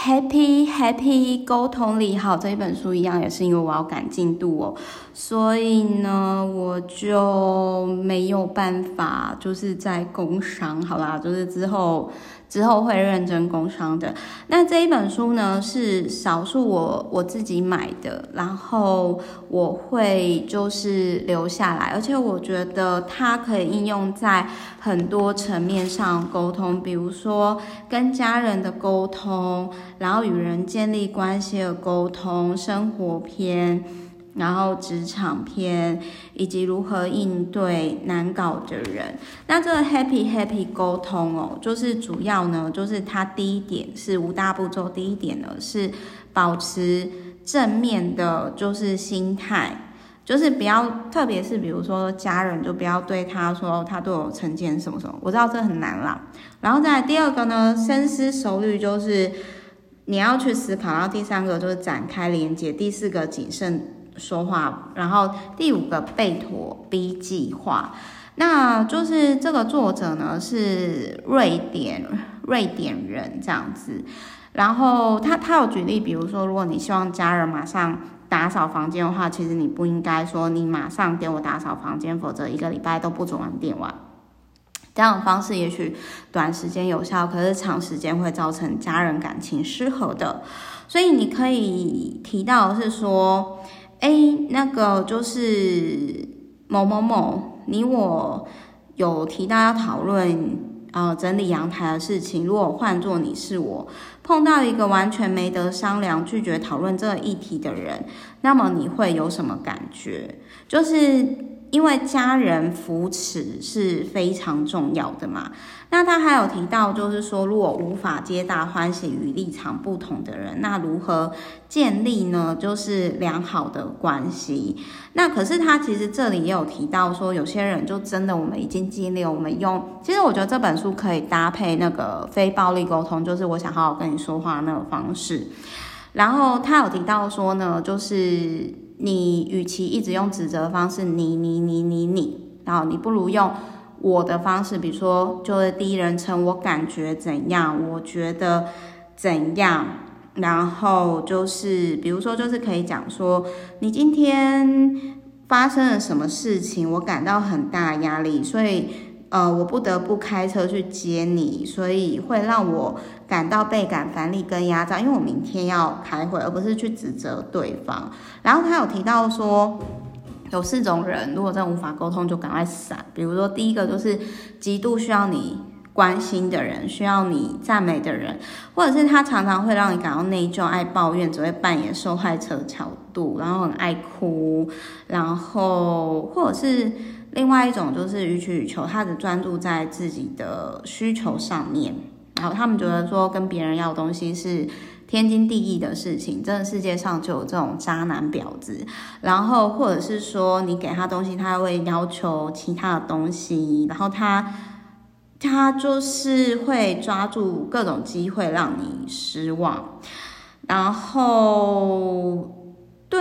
Happy Happy 沟通力好，这一本书一样也是因为我要赶进度哦，所以呢，我就没有办法，就是在工商，好啦，就是之后。之后会认真工商的。那这一本书呢，是少数我我自己买的，然后我会就是留下来，而且我觉得它可以应用在很多层面上沟通，比如说跟家人的沟通，然后与人建立关系的沟通，生活篇。然后职场篇，以及如何应对难搞的人。那这个 happy happy 沟通哦，就是主要呢，就是它第一点是五大步骤。第一点呢是保持正面的，就是心态，就是不要，特别是比如说家人，就不要对他说他对我成见什么什么。我知道这很难啦。然后再来第二个呢，深思熟虑，就是你要去思考。然后第三个就是展开连接。第四个谨慎。说话，然后第五个贝妥 B 计划，那就是这个作者呢是瑞典瑞典人这样子，然后他他有举例，比如说如果你希望家人马上打扫房间的话，其实你不应该说你马上给我打扫房间，否则一个礼拜都不准玩电玩。这样的方式也许短时间有效，可是长时间会造成家人感情失和的，所以你可以提到是说。哎，那个就是某某某，你我有提到要讨论呃整理阳台的事情。如果换做你是我，碰到一个完全没得商量、拒绝讨论这个议题的人，那么你会有什么感觉？就是。因为家人扶持是非常重要的嘛。那他还有提到，就是说，如果无法皆大欢喜与立场不同的人，那如何建立呢？就是良好的关系。那可是他其实这里也有提到说，有些人就真的，我们已经尽力，我们用。其实我觉得这本书可以搭配那个非暴力沟通，就是我想好好跟你说话那个方式。然后他有提到说呢，就是。你与其一直用指责的方式，你你你你你，然后你不如用我的方式，比如说就是第一人称，我感觉怎样，我觉得怎样，然后就是比如说就是可以讲说，你今天发生了什么事情，我感到很大压力，所以。呃，我不得不开车去接你，所以会让我感到倍感烦力跟压榨，因为我明天要开会，而不是去指责对方。然后他有提到说，有四种人，如果真的无法沟通，就赶快闪。比如说，第一个就是极度需要你关心的人，需要你赞美的人，或者是他常常会让你感到内疚、爱抱怨，只会扮演受害者的角度，然后很爱哭，然后或者是。另外一种就是予取予求，他只专注在自己的需求上面，然后他们觉得说跟别人要东西是天经地义的事情，这个世界上就有这种渣男婊子，然后或者是说你给他东西，他会要求其他的东西，然后他他就是会抓住各种机会让你失望，然后。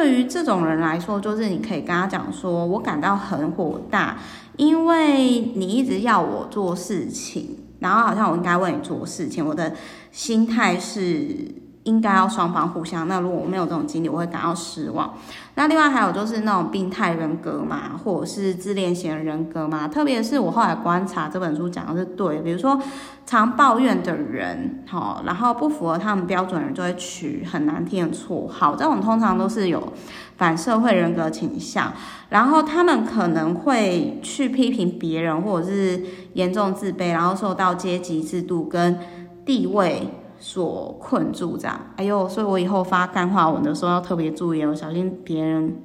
对于这种人来说，就是你可以跟他讲说，我感到很火大，因为你一直要我做事情，然后好像我应该为你做事情，我的心态是。应该要双方互相。那如果我没有这种经历，我会感到失望。那另外还有就是那种病态人格嘛，或者是自恋型人格嘛。特别是我后来观察这本书讲的是对，比如说常抱怨的人，好，然后不符合他们标准的人就会取很难听的绰号。这种通常都是有反社会人格倾向，然后他们可能会去批评别人，或者是严重自卑，然后受到阶级制度跟地位。所困住，这样，哎呦，所以我以后发干话文的时候要特别注意，哦小心别人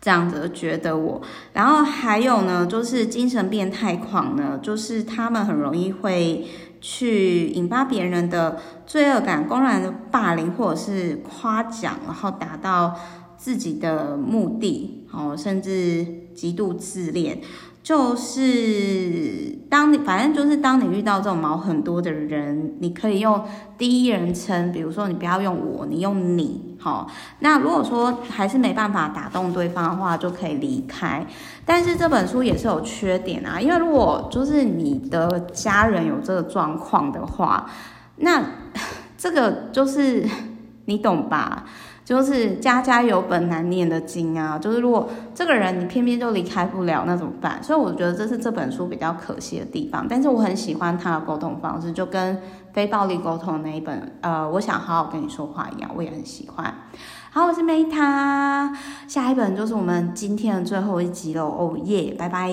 这样子觉得我。然后还有呢，就是精神变态狂呢，就是他们很容易会去引发别人的罪恶感，公然的霸凌或者是夸奖，然后达到自己的目的，哦，甚至极度自恋。就是当你反正就是当你遇到这种毛很多的人，你可以用第一人称，比如说你不要用我，你用你，好。那如果说还是没办法打动对方的话，就可以离开。但是这本书也是有缺点啊，因为如果就是你的家人有这个状况的话，那 这个就是你懂吧？就是家家有本难念的经啊，就是如果这个人你偏偏就离开不了，那怎么办？所以我觉得这是这本书比较可惜的地方。但是我很喜欢他的沟通方式，就跟非暴力沟通那一本，呃，我想好好跟你说话一样，我也很喜欢。好，我是 Meta，下一本就是我们今天的最后一集喽，哦耶，拜拜。